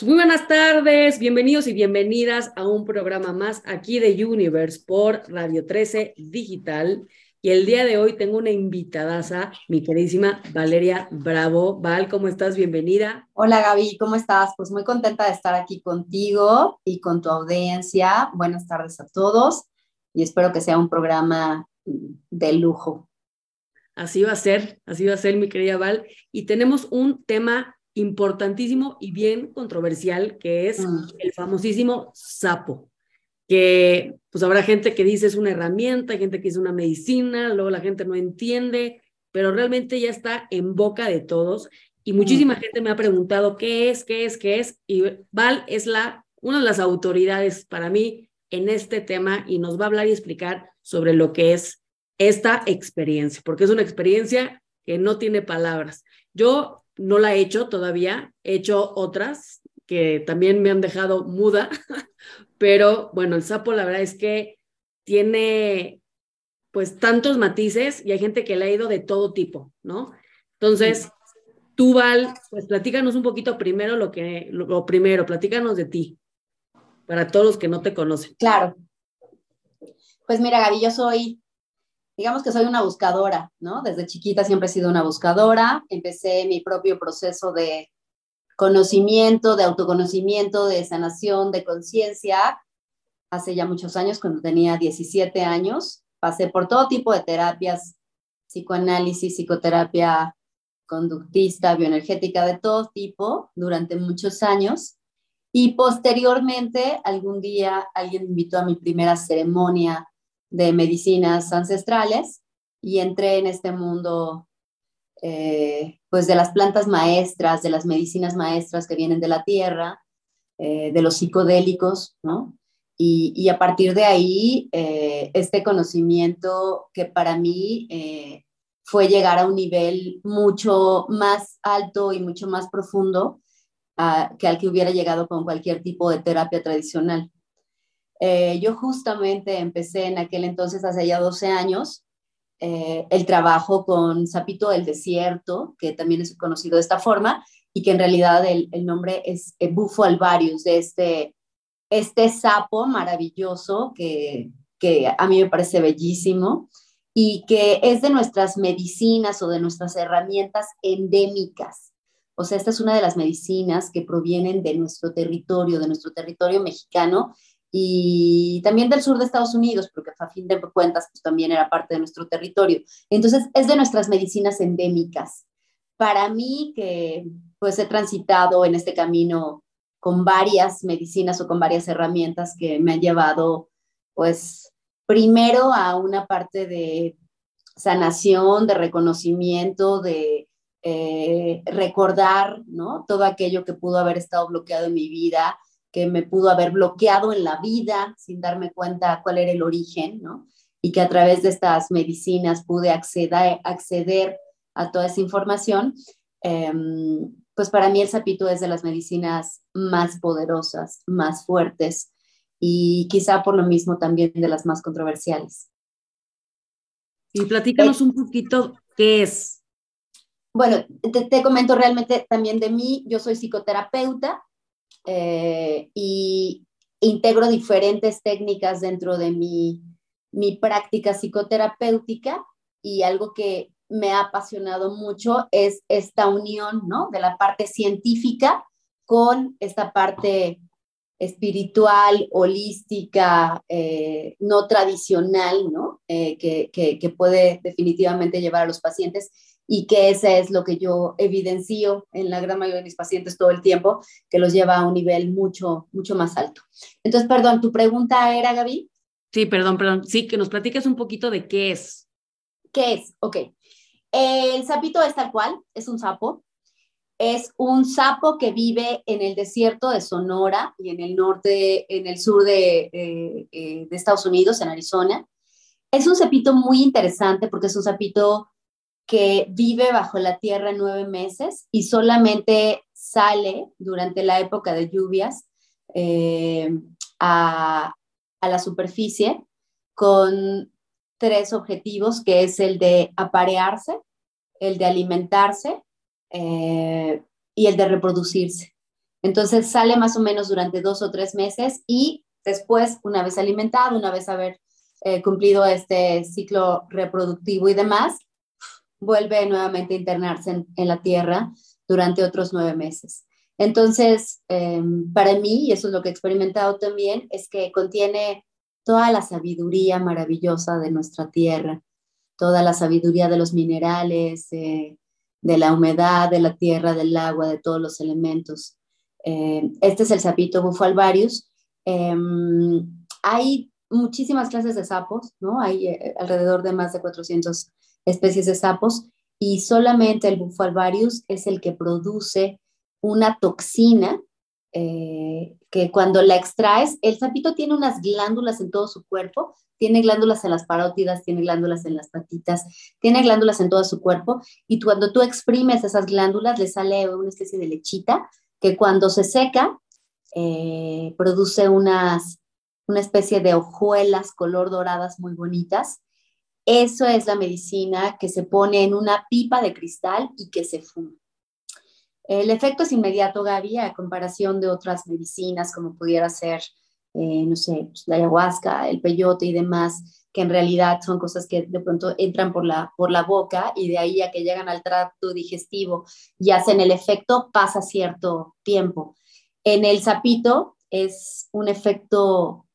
Pues muy buenas tardes, bienvenidos y bienvenidas a un programa más aquí de Universe por Radio 13 Digital. Y el día de hoy tengo una invitadaza, mi queridísima Valeria Bravo. Val, ¿cómo estás? Bienvenida. Hola Gaby, ¿cómo estás? Pues muy contenta de estar aquí contigo y con tu audiencia. Buenas tardes a todos y espero que sea un programa de lujo. Así va a ser, así va a ser, mi querida Val. Y tenemos un tema importantísimo y bien controversial, que es mm. el famosísimo sapo, que pues habrá gente que dice es una herramienta, hay gente que dice una medicina, luego la gente no entiende, pero realmente ya está en boca de todos y muchísima gente me ha preguntado qué es, qué es, qué es, y Val es la, una de las autoridades para mí en este tema y nos va a hablar y explicar sobre lo que es esta experiencia, porque es una experiencia que no tiene palabras. Yo no la he hecho todavía, he hecho otras que también me han dejado muda, pero bueno, el sapo la verdad es que tiene pues tantos matices y hay gente que le ha ido de todo tipo, ¿no? Entonces, tú Val, pues platícanos un poquito primero lo que, lo, primero, platícanos de ti, para todos los que no te conocen. Claro. Pues mira, Gaby, yo soy digamos que soy una buscadora, ¿no? Desde chiquita siempre he sido una buscadora. Empecé mi propio proceso de conocimiento, de autoconocimiento, de sanación, de conciencia, hace ya muchos años, cuando tenía 17 años. Pasé por todo tipo de terapias, psicoanálisis, psicoterapia conductista, bioenergética, de todo tipo, durante muchos años. Y posteriormente, algún día alguien me invitó a mi primera ceremonia de medicinas ancestrales y entré en este mundo eh, pues de las plantas maestras, de las medicinas maestras que vienen de la tierra, eh, de los psicodélicos, ¿no? Y, a partir de ahí, eh, este conocimiento que para mí fue llegar a un nivel mucho más alto y mucho más profundo ah, que al que hubiera llegado con cualquier tipo de terapia tradicional. Eh, yo justamente empecé en aquel entonces, hace ya 12 años, eh, el trabajo con Sapito del Desierto, que también es conocido de esta forma, y que en realidad el, nombre es Bufo alvarius, de este, este sapo maravilloso que, que a mí me parece bellísimo y que es de nuestras medicinas o de nuestras herramientas endémicas. O sea, esta es una de las medicinas que provienen de nuestro territorio, de nuestro territorio mexicano, y también del sur de Estados Unidos, porque a fin de cuentas pues, también era parte de nuestro territorio. Entonces, es de nuestras medicinas endémicas. Para mí, que pues he transitado en este camino con varias medicinas o con varias herramientas que me han llevado, pues, primero a una parte de sanación, de reconocimiento, de eh, recordar, ¿no? Todo aquello que pudo haber estado bloqueado en mi vida, que me pudo haber bloqueado en la vida sin darme cuenta cuál era el origen, ¿no? Y que a través de estas medicinas pude acceder, acceder a toda esa información. Em, pues para mí el sapito es de las medicinas más poderosas, más fuertes y quizá por lo mismo también de las más controversiales. Y platícanos eh, un poquito qué es. Bueno, te, te, comento realmente también de mí. Yo soy psicoterapeuta, eh, y integro diferentes técnicas dentro de mi, mi práctica psicoterapéutica y algo que me ha apasionado mucho es esta unión, ¿no? De la parte científica con esta parte espiritual, holística, eh, no tradicional, ¿no? Eh, que, que, que, puede definitivamente llevar a los pacientes y que ese es lo que yo evidencio en la gran mayoría de mis pacientes todo el tiempo, que los lleva a un nivel mucho, mucho más alto. Entonces, perdón, ¿tu pregunta era, Gaby? Sí, perdón, perdón. Sí, que nos platiques un poquito de qué es. ¿Qué es? Ok. El sapito es tal cual, es un sapo. Es un sapo que vive en el desierto de Sonora y en el norte, en el sur de, eh, eh, de Estados Unidos, en Arizona. Es un sapito muy interesante porque es un sapito que vive bajo la tierra nueve meses y solamente sale durante la época de lluvias eh, a, la superficie con tres objetivos, que es el de aparearse, el de alimentarse eh, y el de reproducirse. Entonces sale más o menos durante dos o tres meses y después, una vez alimentado, una vez haber eh, cumplido este ciclo reproductivo y demás, vuelve nuevamente a internarse en, la tierra durante otros nueve meses. Entonces, em, para mí, y eso es lo que he experimentado también, es que contiene toda la sabiduría maravillosa de nuestra tierra, toda la sabiduría de los minerales, de la humedad, de la tierra, del agua, de todos los elementos. Eh, este es el sapito bufalvarius. Em, hay muchísimas clases de sapos, ¿no? Hay eh, alrededor de más de 400 especies de sapos y solamente el bufalvarius es el que produce una toxina eh, que cuando la extraes, el sapito tiene unas glándulas en todo su cuerpo, tiene glándulas en las parótidas, tiene glándulas en las patitas, tiene glándulas en todo su cuerpo y cuando tú exprimes esas glándulas le sale una especie de lechita que cuando se seca eh, produce unas, una especie de hojuelas color doradas muy bonitas. Eso es la medicina que se pone en una pipa de cristal y que se fuma. El efecto es inmediato, Gaby, a comparación de otras medicinas como pudiera ser, eh, no sé, pues, la ayahuasca, el peyote y demás, que en realidad son cosas que de pronto entran por la, por la boca y de ahí a que llegan al tracto digestivo y hacen el efecto, pasa cierto tiempo. En el sapito es un efecto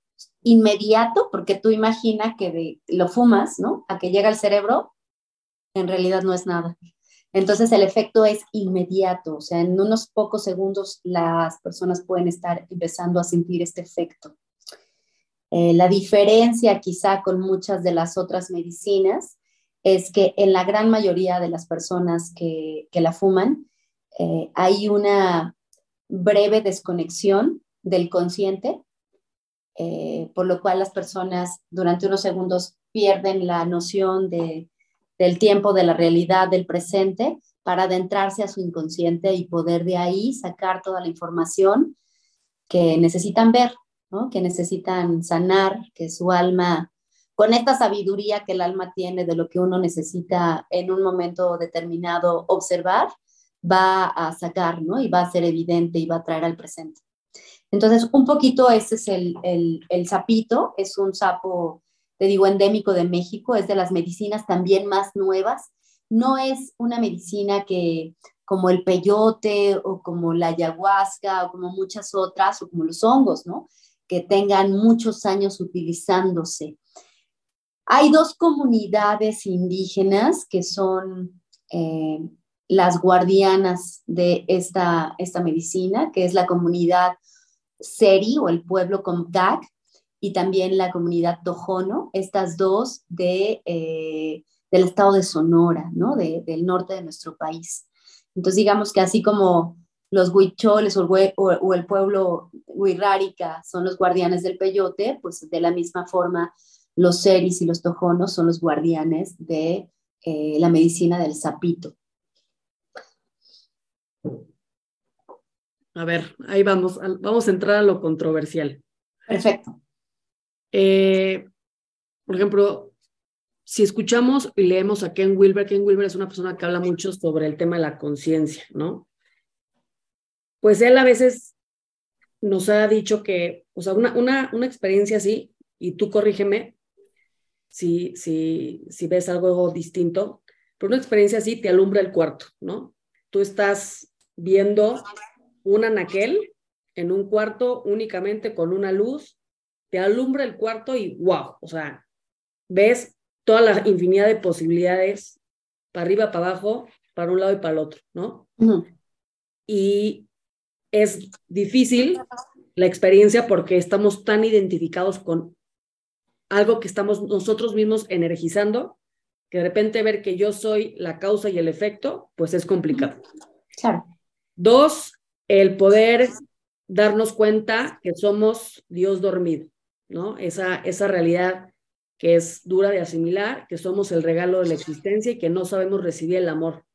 inmediato, porque tú imaginas que lo fumas, ¿no? A que llega al cerebro, en realidad no es nada. Entonces el efecto es inmediato, o sea, en unos pocos segundos las personas pueden estar empezando a sentir este efecto. Eh, la diferencia quizá con muchas de las otras medicinas es que en la gran mayoría de las personas que, la fuman eh, hay una breve desconexión del consciente, eh, por lo cual las personas durante unos segundos pierden la noción de, del tiempo, de la realidad, del presente, para adentrarse a su inconsciente y poder de ahí sacar toda la información que necesitan ver que necesitan sanar, que su alma, con esta sabiduría que el alma tiene de lo que uno necesita en un momento determinado observar, va a sacar, ¿no? Y va a ser evidente y va a traer al presente. Entonces, un poquito ese es el, el, el sapito, es un sapo, te digo, endémico de México, es de las medicinas también más nuevas. No es una medicina que, como el peyote o como la ayahuasca o como muchas otras o como los hongos, ¿no? que tengan muchos años utilizándose. Hay dos comunidades indígenas que son eh, las guardianas de esta, esta medicina, que es la comunidad Seri o el pueblo Comtac y también la comunidad Tojono, estas dos de, eh, del estado de Sonora, ¿no? del norte de nuestro país. Entonces, digamos que así como los huicholes o el, pueblo huirrárica son los guardianes del peyote, pues de la misma forma los seris y los tojonos son los guardianes de eh, la medicina del sapito. A ver, ahí vamos, vamos a entrar a lo controversial. Perfecto. Eh, por ejemplo, si escuchamos y leemos a Ken Wilber, Ken Wilber es una persona que habla mucho sobre el tema de la conciencia, ¿no? pues él a veces nos ha dicho que, o sea, una, una, una experiencia así, y tú corrígeme si, si, si ves algo distinto, pero una experiencia así te alumbra el cuarto, ¿no? Tú estás viendo un anaquel en un cuarto únicamente con una luz, te alumbra el cuarto y wow, o sea, ves toda la infinidad de posibilidades para arriba, para abajo, para un lado y para el otro, ¿no? Y es difícil la experiencia porque estamos tan identificados con algo que estamos nosotros mismos energizando, que de repente ver que yo soy la causa y el efecto, pues es complicado. Claro. Dos, el poder darnos cuenta que somos Dios dormido, ¿no? Esa, esa realidad que es dura de asimilar, que somos el regalo de la existencia y que no sabemos recibir el amor,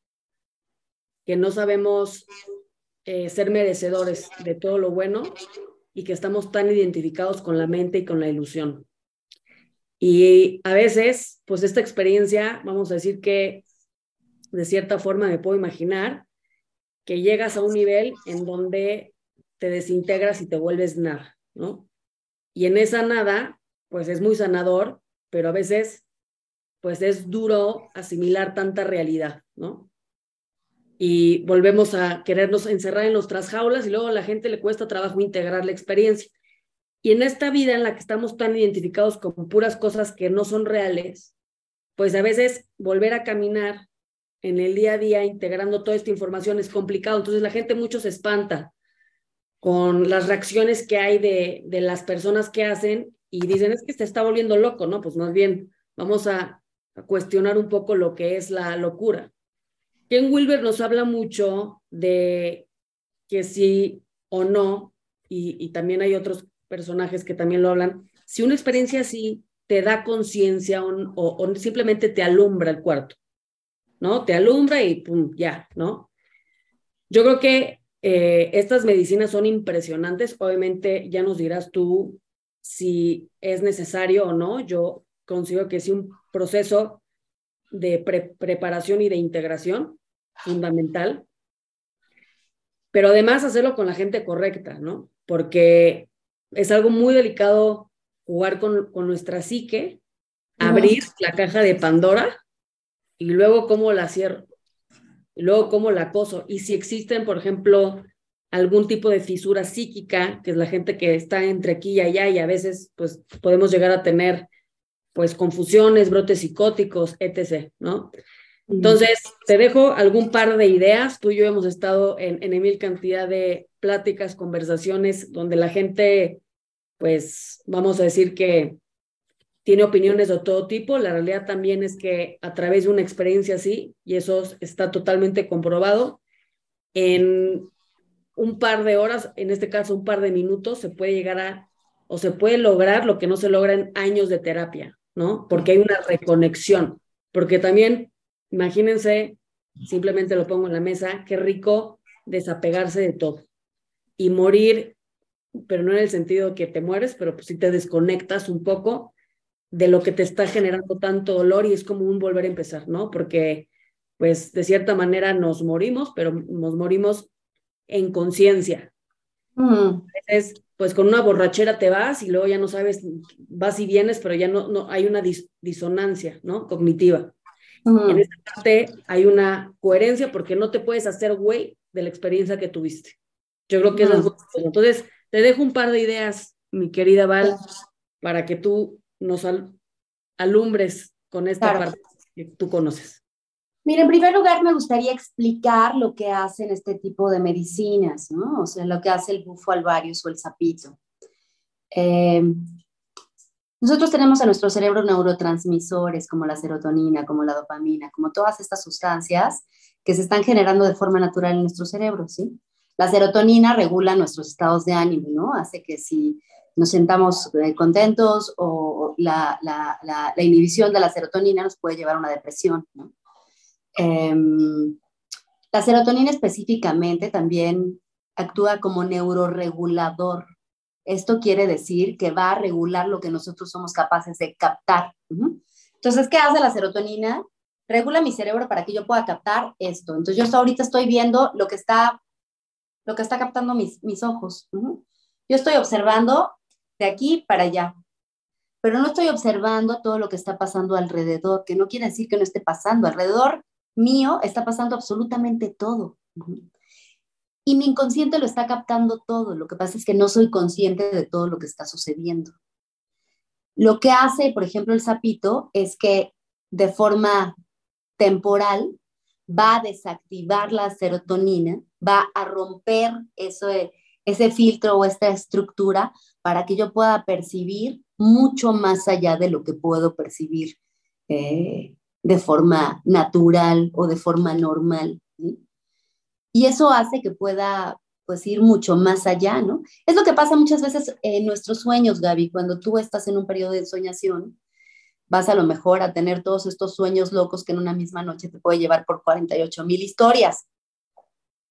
que no sabemos eh, ser merecedores de todo lo bueno y que estamos tan identificados con la mente y con la ilusión. Y a veces, pues esta experiencia, vamos a decir que de cierta forma me puedo imaginar que llegas a un nivel en donde te desintegras y te vuelves nada, ¿no? Y en esa nada, pues es muy sanador, pero a veces, pues es duro asimilar tanta realidad, ¿no? Y volvemos a querernos encerrar en nuestras jaulas y luego a la gente le cuesta trabajo integrar la experiencia. Y en esta vida en la que estamos tan identificados con puras cosas que no son reales, pues a veces volver a caminar en el día a día integrando toda esta información es complicado. Entonces la gente mucho se espanta con las reacciones que hay de, de las personas que hacen y dicen, es que se está volviendo loco, ¿no? Pues más bien vamos a, cuestionar un poco lo que es la locura. Ken Wilber nos habla mucho de que sí o no, y, también hay otros personajes que también lo hablan, si una experiencia así te da conciencia o, simplemente te alumbra el cuarto, ¿no? Te alumbra y pum, ya, ¿no? Yo creo que eh, estas medicinas son impresionantes. Obviamente ya nos dirás tú si es necesario o no. Yo considero que es un proceso de preparación y de integración fundamental, pero además hacerlo con la gente correcta, ¿no? Porque es algo muy delicado jugar con, con nuestra psique, abrir la caja de Pandora y luego cómo la cierro, y luego cómo la acoso. Y si existen, por ejemplo, algún tipo de fisura psíquica, que es la gente que está entre aquí y allá y a veces pues podemos llegar a tener pues confusiones, brotes psicóticos, etc., ¿no? Entonces, te dejo algún par de ideas. Tú y yo hemos estado en, en mil cantidad de pláticas, conversaciones, donde la gente, pues, vamos a decir que tiene opiniones de todo tipo. La realidad también es que a través de una experiencia así, y eso está totalmente comprobado, en un par de horas, en este caso un par de minutos, se puede llegar a, o se puede lograr lo que no se logra en años de terapia, ¿no? Porque hay una reconexión, porque también Imagínense, simplemente lo pongo en la mesa, qué rico desapegarse de todo y morir, pero no en el sentido que te mueres, pero pues si te desconectas un poco de lo que te está generando tanto dolor y es como un volver a empezar, ¿no? Porque pues de cierta manera nos morimos, pero nos morimos en conciencia. Mm. pues con una borrachera te vas y luego ya no sabes, vas y vienes, pero ya no, no hay una disonancia, ¿no? Cognitiva. En esta parte hay una coherencia porque no te puedes hacer güey de la experiencia que tuviste. Yo creo que eso es bueno. Entonces, te dejo un par de ideas, mi querida Val, para que tú nos alumbres con esta parte que tú conoces. Mira, en primer lugar me gustaría explicar lo que hacen este tipo de medicinas, ¿no? O sea, lo que hace el bufo alvarius o el sapito. Eh, nosotros tenemos en nuestro cerebro neurotransmisores como la serotonina, como la dopamina, como todas estas sustancias que se están generando de forma natural en nuestro cerebro, ¿sí? La serotonina regula nuestros estados de ánimo, ¿no? Hace que si nos sentamos eh, contentos o la, la, la, inhibición de la serotonina nos puede llevar a una depresión. Em, la serotonina específicamente también actúa como neuroregulador esto quiere decir que va a regular lo que nosotros somos capaces de captar. Entonces, ¿qué hace la serotonina? Regula mi cerebro para que yo pueda captar esto. Entonces, yo ahorita estoy viendo lo que está, lo que está captando mis, mis ojos. Yo estoy observando de aquí para allá, pero no estoy observando todo lo que está pasando alrededor, que no quiere decir que no esté pasando. Alrededor mío está pasando absolutamente todo y mi inconsciente lo está captando todo. Lo que pasa es que no soy consciente de todo lo que está sucediendo. Lo que hace, por ejemplo, el sapito es que de forma temporal va a desactivar la serotonina, va a romper eso, ese filtro o esta estructura para que yo pueda percibir mucho más allá de lo que puedo percibir eh, de forma natural o de forma normal. Y eso hace que pueda pues ir mucho más allá, ¿no? Es lo que pasa muchas veces en nuestros sueños, Gaby, cuando tú estás en un periodo de soñación, vas a lo mejor a tener todos estos sueños locos que en una misma noche te puede llevar por 48 mil historias.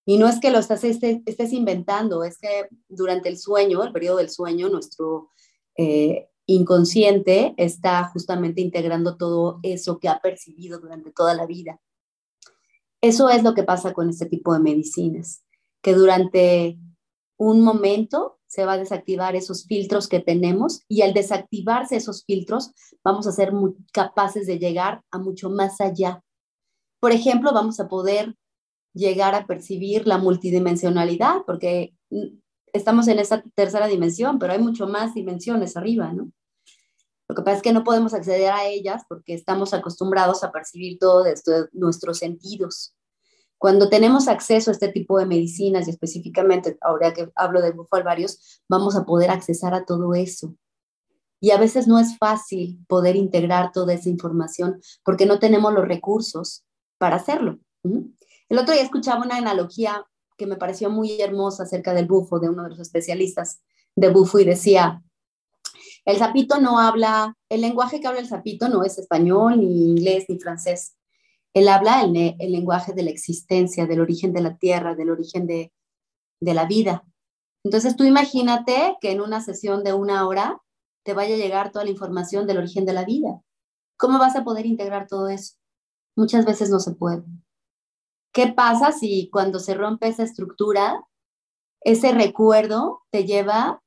Y no es que lo estás, estés, estés, inventando, es que durante el sueño, el periodo del sueño, nuestro eh, inconsciente está justamente integrando todo eso que ha percibido durante toda la vida. Eso es lo que pasa con este tipo de medicinas, que durante un momento se va a desactivar esos filtros que tenemos y al desactivarse esos filtros vamos a ser muy capaces de llegar a mucho más allá. Por ejemplo, vamos a poder llegar a percibir la multidimensionalidad, porque estamos en esta tercera dimensión, pero hay mucho más dimensiones arriba, ¿no? Lo que pasa es que no podemos acceder a ellas porque estamos acostumbrados a percibir todo desde nuestros sentidos. Cuando tenemos acceso a este tipo de medicinas y específicamente ahora que hablo de bufo alvarios, vamos a poder accesar a todo eso. Y a veces no es fácil poder integrar toda esa información porque no tenemos los recursos para hacerlo. El otro día escuchaba una analogía que me pareció muy hermosa acerca del bufo de uno de los especialistas de bufo y decía, el sapito no habla, el lenguaje que habla el sapito no es español, ni inglés, ni francés. Él habla el, lenguaje de la existencia, del origen de la tierra, del origen de la vida. Entonces tú imagínate que en una sesión de una hora te vaya a llegar toda la información del origen de la vida. ¿Cómo vas a poder integrar todo eso? Muchas veces no se puede. ¿Qué pasa si cuando se rompe esa estructura, ese recuerdo te lleva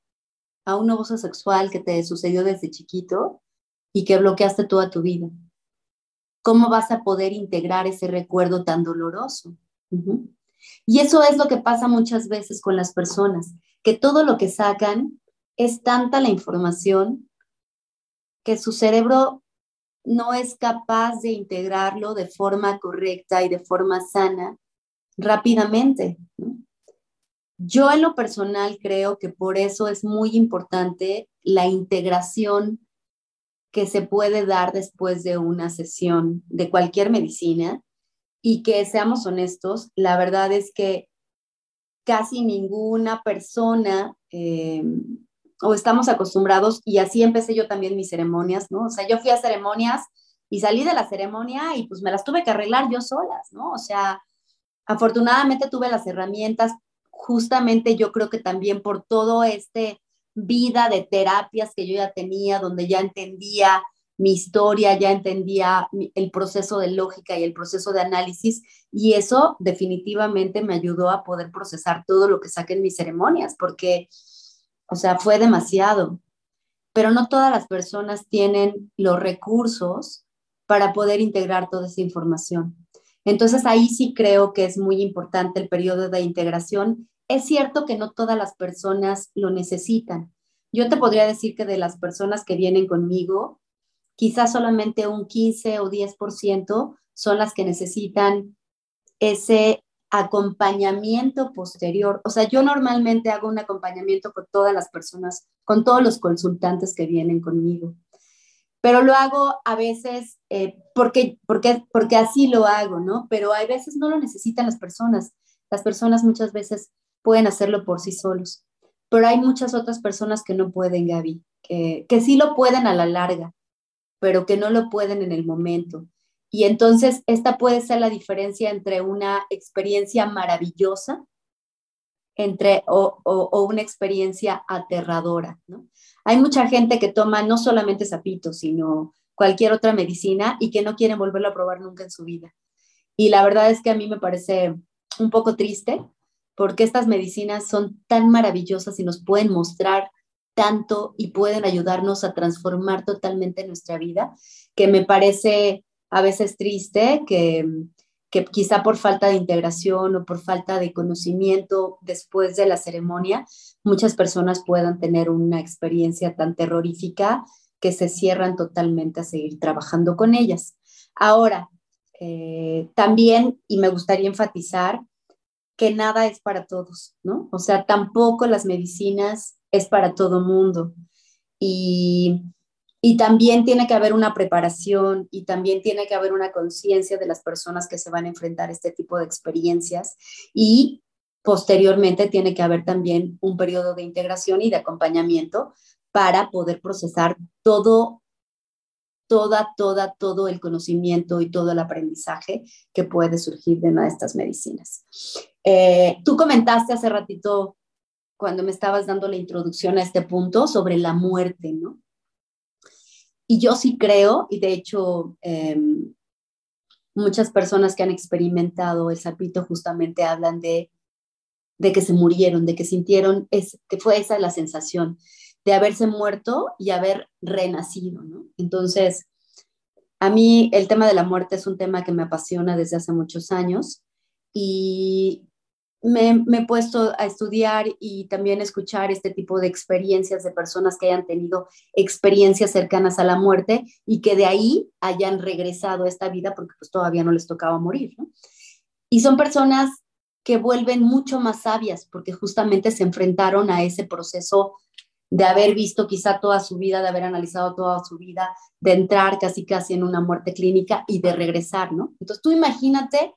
a un abuso sexual que te sucedió desde chiquito y que bloqueaste toda tu vida? ¿Cómo vas a poder integrar ese recuerdo tan doloroso? Y eso es lo que pasa muchas veces con las personas, que todo lo que sacan es tanta la información que su cerebro no es capaz de integrarlo de forma correcta y de forma sana rápidamente. Yo en lo personal creo que por eso es muy importante la integración que se puede dar después de una sesión de cualquier medicina y que seamos honestos, la verdad es que casi ninguna persona eh, o estamos acostumbrados, y así empecé yo también mis ceremonias, ¿no? O sea, yo fui a ceremonias y salí de la ceremonia y pues me las tuve que arreglar yo solas, ¿no? O sea, afortunadamente tuve las herramientas, justamente yo creo que también por todo este vida de terapias que yo ya tenía, donde ya entendía mi historia, ya entendía el proceso de lógica y el proceso de análisis, y eso definitivamente me ayudó a poder procesar todo lo que saqué en mis ceremonias, porque o sea, fue demasiado. Pero no todas las personas tienen los recursos para poder integrar toda esa información. Entonces ahí sí creo que es muy importante el periodo de integración. Es cierto que no todas las personas lo necesitan. Yo te podría decir que de las personas que vienen conmigo, quizás solamente un 15 o 10% son las que necesitan ese acompañamiento posterior. O sea, yo normalmente hago un acompañamiento con todas las personas, con todos los consultantes que vienen conmigo, pero lo hago a veces eh, porque, porque, porque así lo hago, ¿no? Pero hay veces no lo necesitan las personas. Las personas muchas veces pueden hacerlo por sí solos, pero hay muchas otras personas que no pueden, Gaby, que, que sí lo pueden a la larga, pero que no lo pueden en el momento. Y entonces esta puede ser la diferencia entre una experiencia maravillosa entre, o, una experiencia aterradora. ¿no? Hay mucha gente que toma no solamente sapito, sino cualquier otra medicina y que no quieren volverlo a probar nunca en su vida. Y la verdad es que a mí me parece un poco triste porque estas medicinas son tan maravillosas y nos pueden mostrar tanto y pueden ayudarnos a transformar totalmente nuestra vida, que me parece a veces triste que, que quizá por falta de integración o por falta de conocimiento después de la ceremonia, muchas personas puedan tener una experiencia tan terrorífica que se cierran totalmente a seguir trabajando con ellas. Ahora, eh, también, y me gustaría enfatizar, que nada es para todos, ¿no? O sea, tampoco las medicinas es para todo mundo. Y y también tiene que haber una preparación y también tiene que haber una conciencia de las personas que se van a enfrentar a este tipo de experiencias y posteriormente tiene que haber también un periodo de integración y de acompañamiento para poder procesar todo, toda, toda, todo el conocimiento y todo el aprendizaje que puede surgir de una de estas medicinas. Eh, tú comentaste hace ratito cuando me estabas dando la introducción a este punto sobre la muerte, ¿no? Y yo sí creo, y de hecho em, muchas personas que han experimentado el sapito justamente hablan de de que se murieron, de que sintieron, es, que fue esa la sensación de haberse muerto y haber renacido, ¿no? Entonces, a mí el tema de la muerte es un tema que me apasiona desde hace muchos años y me, he puesto a estudiar y también escuchar este tipo de experiencias de personas que hayan tenido experiencias cercanas a la muerte y que de ahí hayan regresado a esta vida porque pues todavía no les tocaba morir. Y son personas que vuelven mucho más sabias porque justamente se enfrentaron a ese proceso de haber visto quizá toda su vida, de haber analizado toda su vida, de entrar casi casi en una muerte clínica y de regresar, ¿no? Entonces tú imagínate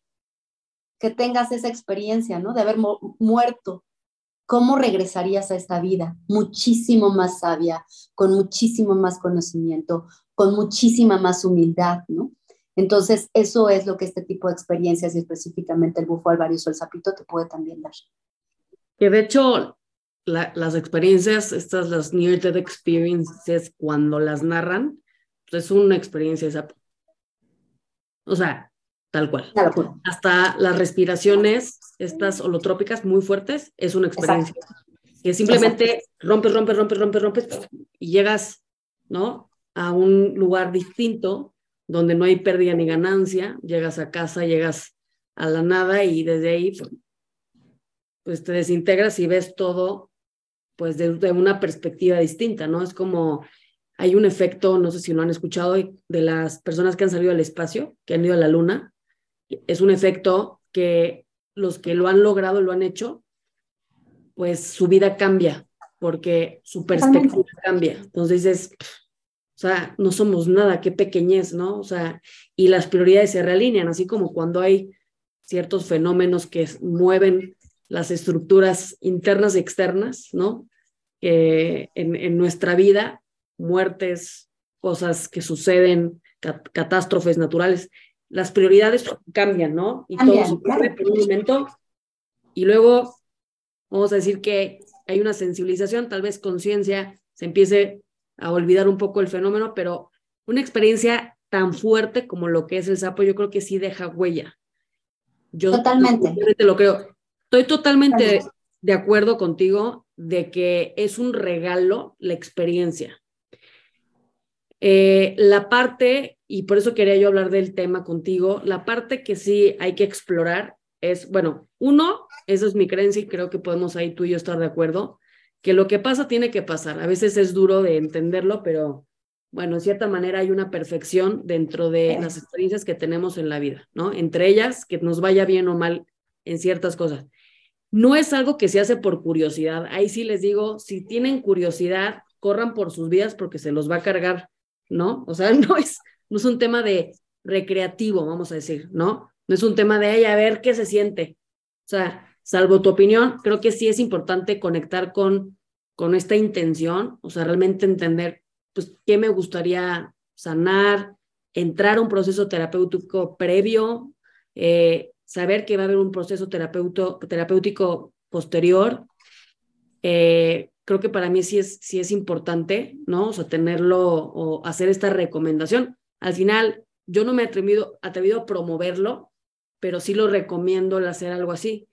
que tengas esa experiencia, ¿no? De haber muerto. ¿Cómo regresarías a esta vida? Muchísimo más sabia, con muchísimo más conocimiento, con muchísima más humildad, ¿no? Entonces, eso es lo que este tipo de experiencias y específicamente el bufo alvarioso, el sapito, te puede también dar. Que de hecho, las experiencias, estas, las Near Death Experiences, cuando las narran, es una experiencia esa. O sea, Tal cual. Hasta las respiraciones, estas holotrópicas muy fuertes, es una experiencia. Que simplemente rompes, rompes, rompes, rompes, rompes y llegas, ¿no? A un lugar distinto donde no hay pérdida ni ganancia, llegas a casa, llegas a la nada y desde ahí pues te desintegras y ves todo pues desde una perspectiva distinta, ¿no? Es como hay un efecto, no sé si lo han escuchado, de las personas que han salido al espacio, que han ido a la luna, es un efecto que los que lo han logrado, lo han hecho, pues su vida cambia, porque su perspectiva cambia. Entonces dices, o sea, no somos nada, qué pequeñez, ¿no? O sea, y las prioridades se realinean, así como cuando hay ciertos fenómenos que mueven las estructuras internas y externas, ¿no? en, en, nuestra vida, muertes, cosas que suceden, catástrofes naturales, las prioridades cambian, ¿no? Y todo sucede por un momento. Y luego, vamos a decir que hay una sensibilización, tal vez conciencia, se empiece a olvidar un poco el fenómeno, pero una experiencia tan fuerte como lo que es el sapo, yo creo que sí deja huella. Yo totalmente. Te lo creo. Estoy totalmente de acuerdo contigo de que es un regalo la experiencia. Eh, la parte, y por eso quería yo hablar del tema contigo, la parte que sí hay que explorar es, bueno, uno, esa es mi creencia y creo que podemos ahí tú y yo estar de acuerdo, que lo que pasa tiene que pasar. A veces es duro de entenderlo, pero bueno, en cierta manera hay una perfección dentro de las experiencias que tenemos en la vida, ¿no? Entre ellas, que nos vaya bien o mal en ciertas cosas. No es algo que se hace por curiosidad. Ahí sí les digo, si tienen curiosidad, corran por sus vidas porque se los va a cargar ¿no? O sea, no es, no es un tema de recreativo, vamos a decir, ¿no? No es un tema de, ay, a ver qué se siente. O sea, salvo tu opinión, creo que sí es importante conectar con, con esta intención, o sea, realmente entender, pues, qué me gustaría sanar, entrar a un proceso terapéutico previo, eh, saber que va a haber un proceso terapéutico posterior, eh, creo que para mí sí es, sí es importante, ¿no? O sea, tenerlo o hacer esta recomendación. Al final, yo no me he atrevido, atrevido a promoverlo, pero sí lo recomiendo el hacer algo así,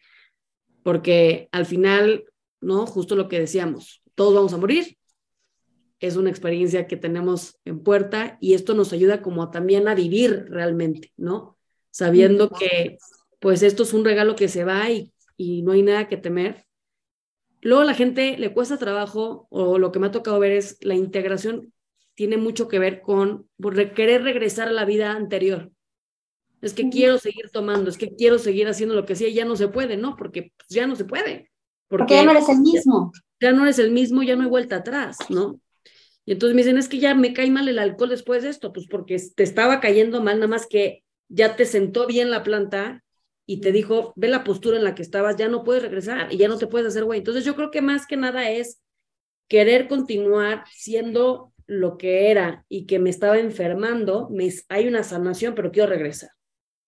porque al final, ¿no? Justo lo que decíamos, todos vamos a morir. Es una experiencia que tenemos en puerta y esto nos ayuda como también a vivir realmente, ¿no? Sabiendo que pues esto es un regalo que se va y, y no hay nada que temer Luego la gente le cuesta trabajo, o lo que me ha tocado ver es la integración tiene mucho que ver con querer regresar a la vida anterior. Es que quiero seguir tomando, es que quiero seguir haciendo lo que hacía y ya no se puede, ¿no? Porque pues, ya no se puede. Porque, ya no eres el mismo. Ya, ya, no eres el mismo, ya no hay vuelta atrás, ¿no? Y entonces me dicen, es que ya me cae mal el alcohol después de esto, pues porque te estaba cayendo mal, nada más que ya te sentó bien la planta y te dijo, ve la postura en la que estabas, ya no puedes regresar y ya no te puedes hacer güey. Entonces yo creo que más que nada es querer continuar siendo lo que era y que me estaba enfermando, me, hay una sanación, pero quiero regresar,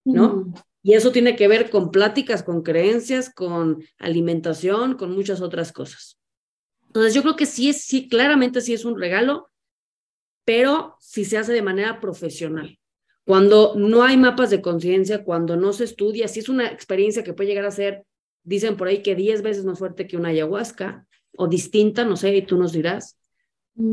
¿no? Y eso tiene que ver con pláticas, con creencias, con alimentación, con muchas otras cosas. Entonces yo creo que sí es, sí, claramente sí es un regalo, pero si se hace de manera profesional. Cuando no hay mapas de conciencia, cuando no se estudia, si es una experiencia que puede llegar a ser dicen por ahí que 10 veces más fuerte que una ayahuasca, o distinta, no sé, y tú nos dirás,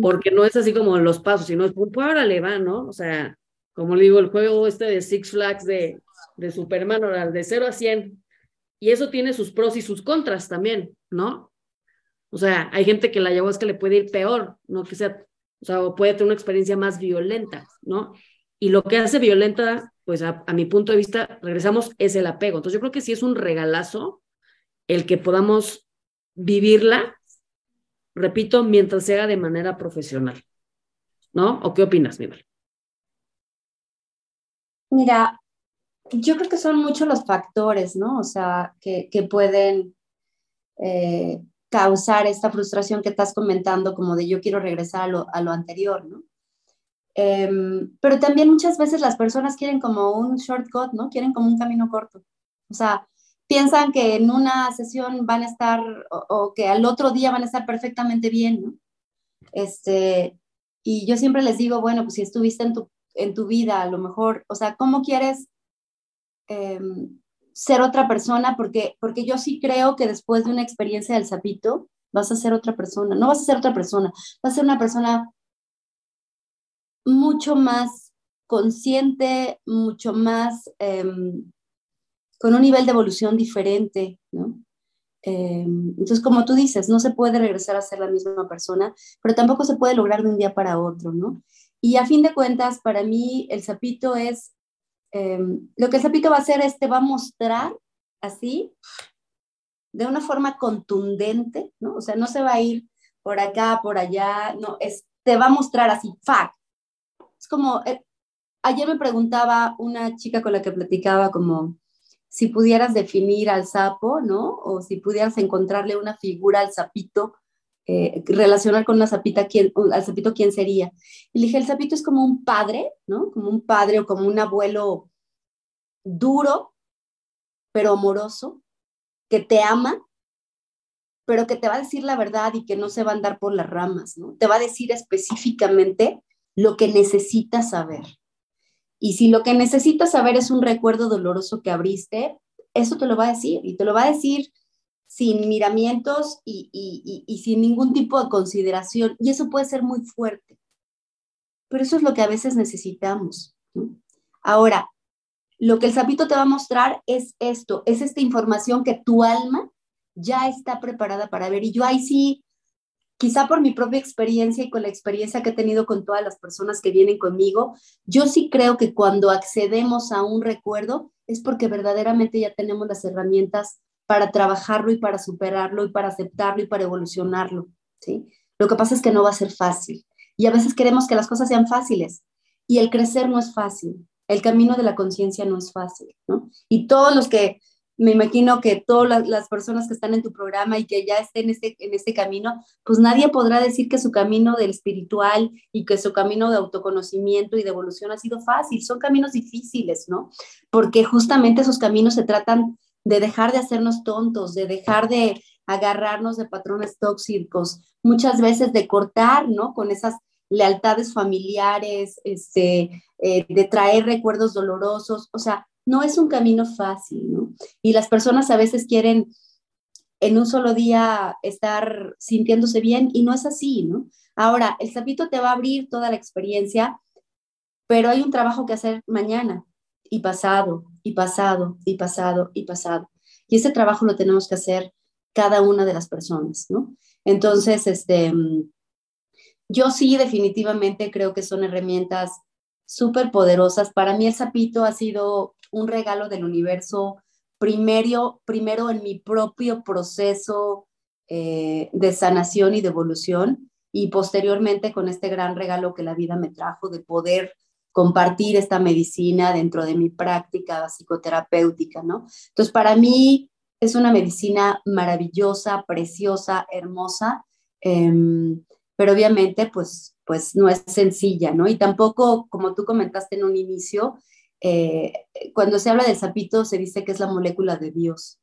porque no es así como los pasos, sino es, pues, le va, ¿no? O sea, como le digo, el juego este de Six Flags de, de Superman, oral, de 0 a 100, y eso tiene sus pros y sus contras también, ¿no? O sea, hay gente que la ayahuasca le puede ir peor, ¿no? Que sea, o sea, puede tener una experiencia más violenta, ¿no? Y lo que hace violenta, pues a, mi punto de vista, regresamos, es el apego. Entonces yo creo que sí es un regalazo el que podamos vivirla repito, mientras se haga de manera profesional. ¿No? ¿O qué opinas, Miguel? Mira, yo creo que son muchos los factores, ¿no? O sea, que, que pueden eh, causar esta frustración que estás comentando, como de yo quiero regresar a lo, a lo anterior, ¿no? Em, pero también muchas veces las personas quieren como un shortcut, ¿no? Quieren como un camino corto. O sea, piensan que en una sesión van a estar o, que al otro día van a estar perfectamente bien, ¿no? Este, y yo siempre les digo, bueno, pues si estuviste en tu, en tu vida, a lo mejor, o sea, ¿cómo quieres em, ser otra persona? Porque, porque yo sí creo que después de una experiencia del sapito, vas a ser otra persona, no vas a ser otra persona, vas a ser una persona mucho más consciente, mucho más... Em, con un nivel de evolución diferente, ¿no? Eh, entonces, como tú dices, no se puede regresar a ser la misma persona, pero tampoco se puede lograr de un día para otro, ¿no? Y a fin de cuentas, para mí, el sapito es, eh, lo que el sapito va a hacer es, te va a mostrar así, de una forma contundente, ¿no? O sea, no se va a ir por acá, por allá, no, es, te va a mostrar así, fact. Como, eh, ayer me preguntaba una chica con la que platicaba como, si pudieras definir al sapo, ¿no? O si pudieras encontrarle una figura al sapito, eh, relacionar con una sapita, ¿quién, al sapito, ¿quién sería? Y dije, el sapito es como un padre, ¿no? Como un padre o como un abuelo duro, pero amoroso, que te ama, pero que te va a decir la verdad y que no se va a andar por las ramas, ¿no? Te va a decir específicamente lo que necesitas saber. Y si lo que necesitas saber es un recuerdo doloroso que abriste, eso te lo va a decir y te lo va a decir sin miramientos y, y, sin ningún tipo de consideración. Y eso puede ser muy fuerte. Pero eso es lo que a veces necesitamos. Ahora, lo que el sapito te va a mostrar es esto, es esta información que tu alma ya está preparada para ver. Y yo ahí sí quizá por mi propia experiencia y con la experiencia que he tenido con todas las personas que vienen conmigo, yo sí creo que cuando accedemos a un recuerdo es porque verdaderamente ya tenemos las herramientas para trabajarlo y para superarlo y para aceptarlo y para evolucionarlo, ¿sí? Lo que pasa es que no va a ser fácil y a veces queremos que las cosas sean fáciles y el crecer no es fácil, el camino de la conciencia no es fácil, ¿no? Y todos los que me imagino que todas las, personas que están en tu programa y que ya estén en este, en este camino, pues nadie podrá decir que su camino del espiritual y que su camino de autoconocimiento y de evolución ha sido fácil. Son caminos difíciles, ¿no? Porque justamente esos caminos se tratan de dejar de hacernos tontos, de dejar de agarrarnos de patrones tóxicos, muchas veces de cortar, ¿no? Con esas lealtades familiares, este, eh, de traer recuerdos dolorosos, o sea, no es un camino fácil, ¿no? Y las personas a veces quieren en un solo día estar sintiéndose bien y no es así, ¿no? Ahora, el sapito te va a abrir toda la experiencia, pero hay un trabajo que hacer mañana y pasado y pasado y pasado y pasado. Y ese trabajo lo tenemos que hacer cada una de las personas, ¿no? Entonces, este, yo sí definitivamente creo que son herramientas súper poderosas. Para mí el sapito ha sido un regalo del universo, primero, primero en mi propio proceso eh, de sanación y de evolución y posteriormente con este gran regalo que la vida me trajo de poder compartir esta medicina dentro de mi práctica psicoterapéutica, ¿no? Entonces, para mí es una medicina maravillosa, preciosa, hermosa, em, pero obviamente, pues, pues no es sencilla, ¿no? Y tampoco, como tú comentaste en un inicio, eh, cuando se habla del sapito se dice que es la molécula de Dios.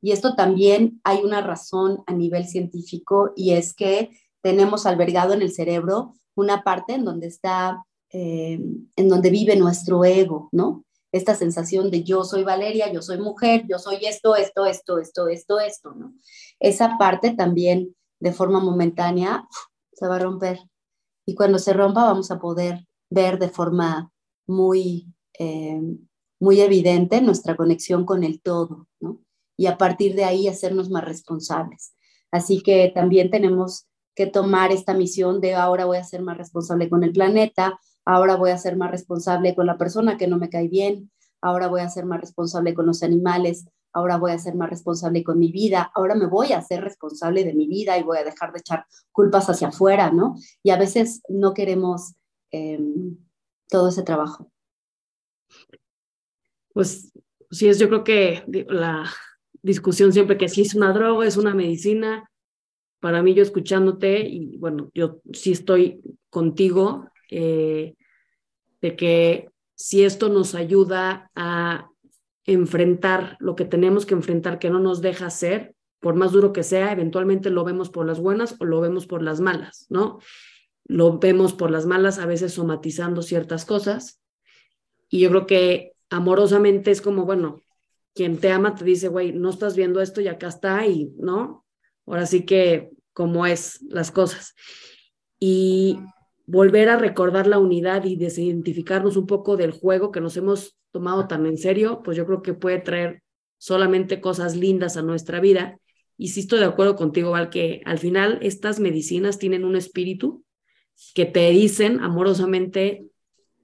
Y esto también hay una razón a nivel científico y es que tenemos albergado en el cerebro una parte en donde está, eh, en donde vive nuestro ego, ¿no? esta sensación de yo soy Valeria, yo soy mujer, yo soy esto, esto, esto, esto, esto, esto, ¿no? Esa parte también de forma momentánea se va a romper. Y cuando se rompa vamos a poder ver de forma muy, eh, muy evidente nuestra conexión con el todo, ¿no? Y a partir de ahí hacernos más responsables. Así que también tenemos que tomar esta misión de ahora voy a ser más responsable con el planeta, ahora voy a ser más responsable con la persona que no me cae bien, ahora voy a ser más responsable con los animales, ahora voy a ser más responsable con mi vida, ahora me voy a ser responsable de mi vida y voy a dejar de echar culpas hacia afuera, ¿no? Y a veces no queremos em, todo ese trabajo. Pues sí, es yo creo que la discusión siempre que si es una droga, es una medicina, para mí yo escuchándote, y bueno, yo sí estoy contigo, eh, de que si esto nos ayuda a enfrentar lo que tenemos que enfrentar, que no nos deja ser, por más duro que sea, eventualmente lo vemos por las buenas o lo vemos por las malas, ¿no? Lo vemos por las malas, a veces somatizando ciertas cosas. Y yo creo que amorosamente es como, bueno, quien te ama te dice, güey, no estás viendo esto y acá está, y no, ahora sí que como es las cosas. Y volver a recordar la unidad y desidentificarnos un poco del juego que nos hemos tomado tan en serio, pues yo creo que puede traer solamente cosas lindas a nuestra vida. Y sí estoy de acuerdo contigo, Val, que al final estas medicinas tienen un espíritu que te dicen amorosamente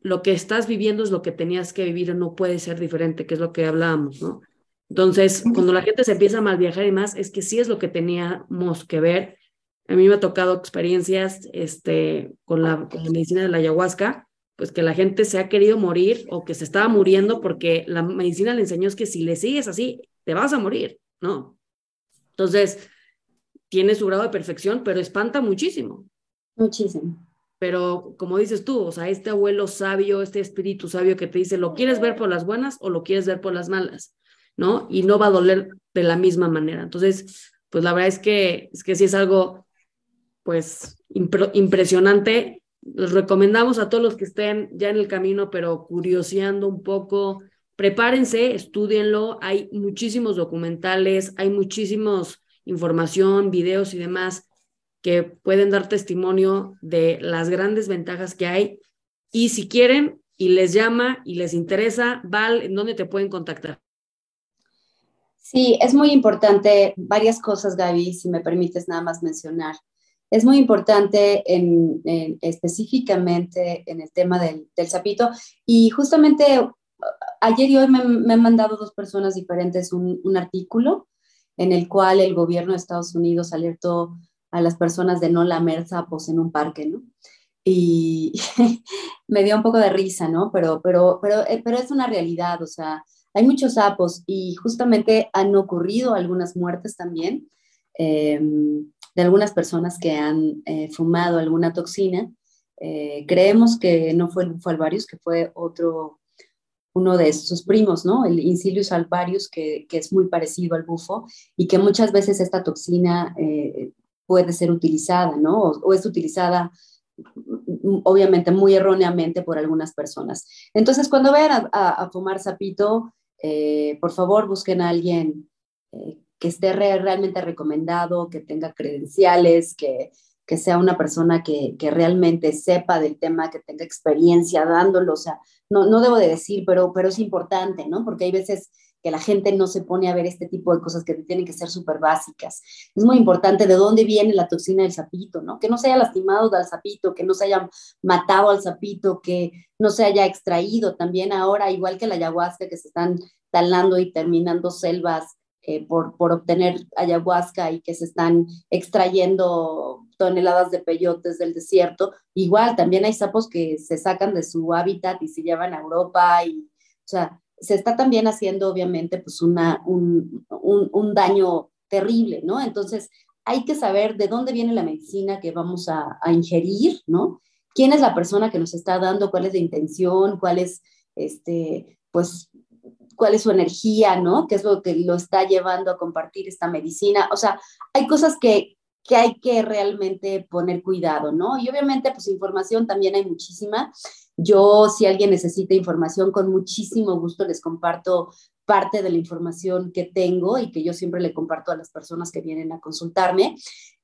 lo que estás viviendo es lo que tenías que vivir, no puede ser diferente, que es lo que hablábamos, ¿no? Entonces, cuando la gente se empieza a mal viajar y más, es que sí es lo que teníamos que ver. A mí me ha tocado experiencias este, con, la, medicina de la ayahuasca, pues que la gente se ha querido morir o que se estaba muriendo porque la medicina le enseñó es que si le sigues así, te vas a morir, ¿no? Entonces, tiene su grado de perfección, pero espanta muchísimo. Muchísimo. Pero como dices tú, o sea, este abuelo sabio, este espíritu sabio que te dice, ¿lo quieres ver por las buenas o lo quieres ver por las malas? ¿no? Y no va a doler de la misma manera. Entonces, pues la verdad es que, es que sí es algo, pues, impresionante. Les recomendamos a todos los que estén ya en el camino, pero curioseando un poco, prepárense, estudienlo. Hay muchísimos documentales, hay muchísimos información, videos y demás que pueden dar testimonio de las grandes ventajas que hay. Y si quieren y les llama y les interesa, Val, ¿en dónde te pueden contactar? Sí, es muy importante varias cosas, Gaby, si me permites nada más mencionar. Es muy importante en, específicamente en el tema del, del, sapito y justamente ayer y hoy me, han mandado dos personas diferentes un, artículo en el cual el gobierno de Estados Unidos alertó a las personas de no lamer sapos en un parque, ¿no? Y me dio un poco de risa, ¿no? Pero, pero, pero, eh, pero es una realidad, o sea, hay muchos sapos y justamente han ocurrido algunas muertes también em, de algunas personas que han eh, fumado alguna toxina. Eh, creemos que no fue bufo alvarius, que fue otro, uno de sus primos, ¿no? El Incilius alvarius, que, que, es muy parecido al bufo y que muchas veces esta toxina eh, puede ser utilizada, ¿no? O, es utilizada mm, obviamente muy erróneamente por algunas personas. Entonces, cuando vayan a fumar sapito, eh, por favor busquen a alguien eh, que esté realmente recomendado, que tenga credenciales, que, que sea una persona que, que, realmente sepa del tema, que tenga experiencia dándolo. O sea, no, no debo de decir, pero, pero es importante, ¿no? Porque hay veces que la gente no se pone a ver este tipo de cosas que tienen que ser súper básicas. Es muy importante de dónde viene la toxina del sapito, ¿no? Que no se haya lastimado al sapito, que no se haya matado al sapito, que no se haya extraído también ahora, igual que la ayahuasca, que se están talando y terminando selvas eh, por, por obtener ayahuasca y que se están extrayendo toneladas de peyotes del desierto. Igual, también hay sapos que se sacan de su hábitat y se llevan a Europa y, o sea, se está también haciendo obviamente pues una, un, un, daño terrible, ¿no? Entonces hay que saber de dónde viene la medicina que vamos a, a, ingerir, ¿no? ¿Quién es la persona que nos está dando? ¿Cuál es la intención? ¿Cuál es, este, pues, cuál es su energía, ¿no? ¿Qué es lo que lo está llevando a compartir esta medicina? O sea, hay cosas que, que hay que realmente poner cuidado, ¿no? Y obviamente, pues información también hay muchísima. Yo, si alguien necesita información, con muchísimo gusto les comparto parte de la información que tengo y que yo siempre le comparto a las personas que vienen a consultarme.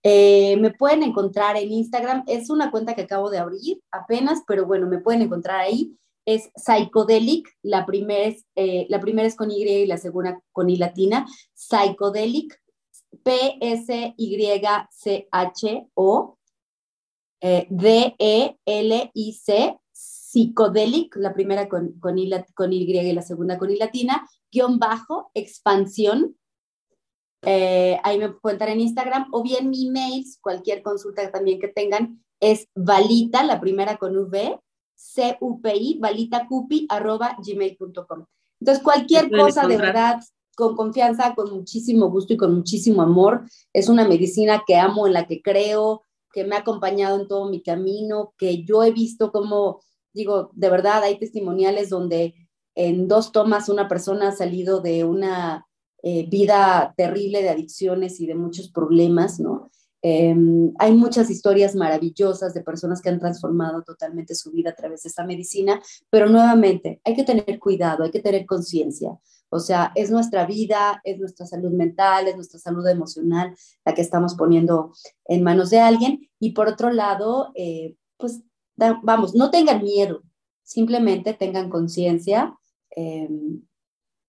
Eh, me pueden encontrar en Instagram, es una cuenta que acabo de abrir apenas, pero bueno, me pueden encontrar ahí. Es Psychedelic, la primera es, eh, la primera es con Y y la segunda con I latina. Psychedelic, P-S-Y-C-H-O, eh, D-E-L-I-C, Psychedelic, la primera con, con, y, con Y y la segunda con I latina, guion bajo, expansión. Eh, ahí me pueden en Instagram o bien mi email, cualquier consulta también que tengan, es valita, la primera con V, C-U-P-I, valitacupi, arroba gmail.com. Entonces, cualquier cosa de verdad, con confianza, con muchísimo gusto y con muchísimo amor. Es una medicina que amo, en la que creo, que me ha acompañado en todo mi camino, que yo he visto como, digo, de verdad hay testimoniales donde en dos tomas una persona ha salido de una eh, vida terrible de adicciones y de muchos problemas, ¿no? Em, hay muchas historias maravillosas de personas que han transformado totalmente su vida a través de esta medicina, pero nuevamente hay que tener cuidado, hay que tener conciencia. O sea, es nuestra vida, es nuestra salud mental, es nuestra salud emocional la que estamos poniendo en manos de alguien. Y por otro lado, eh, pues vamos, no tengan miedo, simplemente tengan conciencia, eh,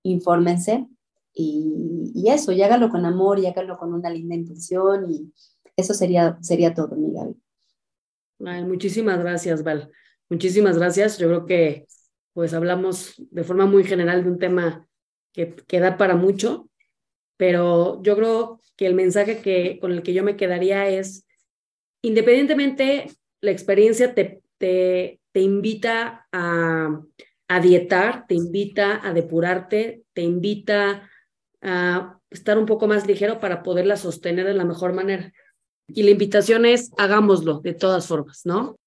infórmense y, eso, y háganlo con amor y háganlo con una linda intención y eso sería, sería todo, mi Gaby. muchísimas gracias, Val. Muchísimas gracias. Yo creo que pues hablamos de forma muy general de un tema que, que da para mucho, pero yo creo que el mensaje que, con el que yo me quedaría es, independientemente, la experiencia te, te, te invita a, a dietar, te invita a depurarte, te invita a estar un poco más ligero para poderla sostener de la mejor manera. Y la invitación es, hagámoslo de todas formas, ¿no?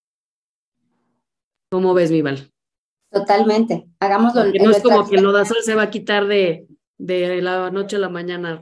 ¿Cómo ves, mi Val? Totalmente, hagámoslo. no es como que el nodazol se va a quitar de, de la noche a la mañana.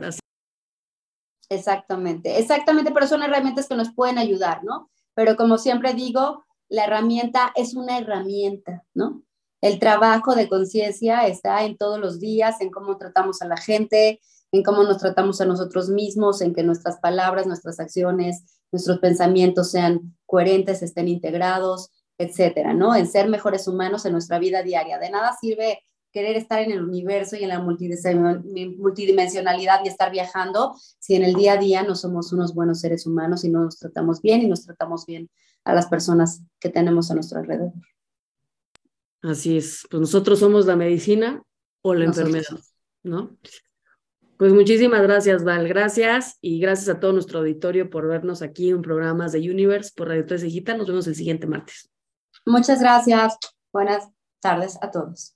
Exactamente, exactamente, pero son herramientas que nos pueden ayudar, ¿no? Pero como siempre digo, la herramienta es una herramienta, ¿no? El trabajo de conciencia está en todos los días, en cómo tratamos a la gente, en cómo nos tratamos a nosotros mismos, en que nuestras palabras, nuestras acciones, nuestros pensamientos sean coherentes, estén integrados, etcétera, ¿no? En ser mejores humanos en nuestra vida diaria. De nada sirve querer estar en el universo y en la multidimensionalidad y estar viajando si en el día a día no somos unos buenos seres humanos y no nos tratamos bien y nos tratamos bien a las personas que tenemos a nuestro alrededor. Así es, pues nosotros somos la medicina o la enfermedad, ¿no? Pues muchísimas gracias, Val. Gracias y gracias a todo nuestro auditorio por vernos aquí en programas de Universe por Radio 3 Digital. Nos vemos el siguiente martes. Muchas gracias. Buenas tardes a todos.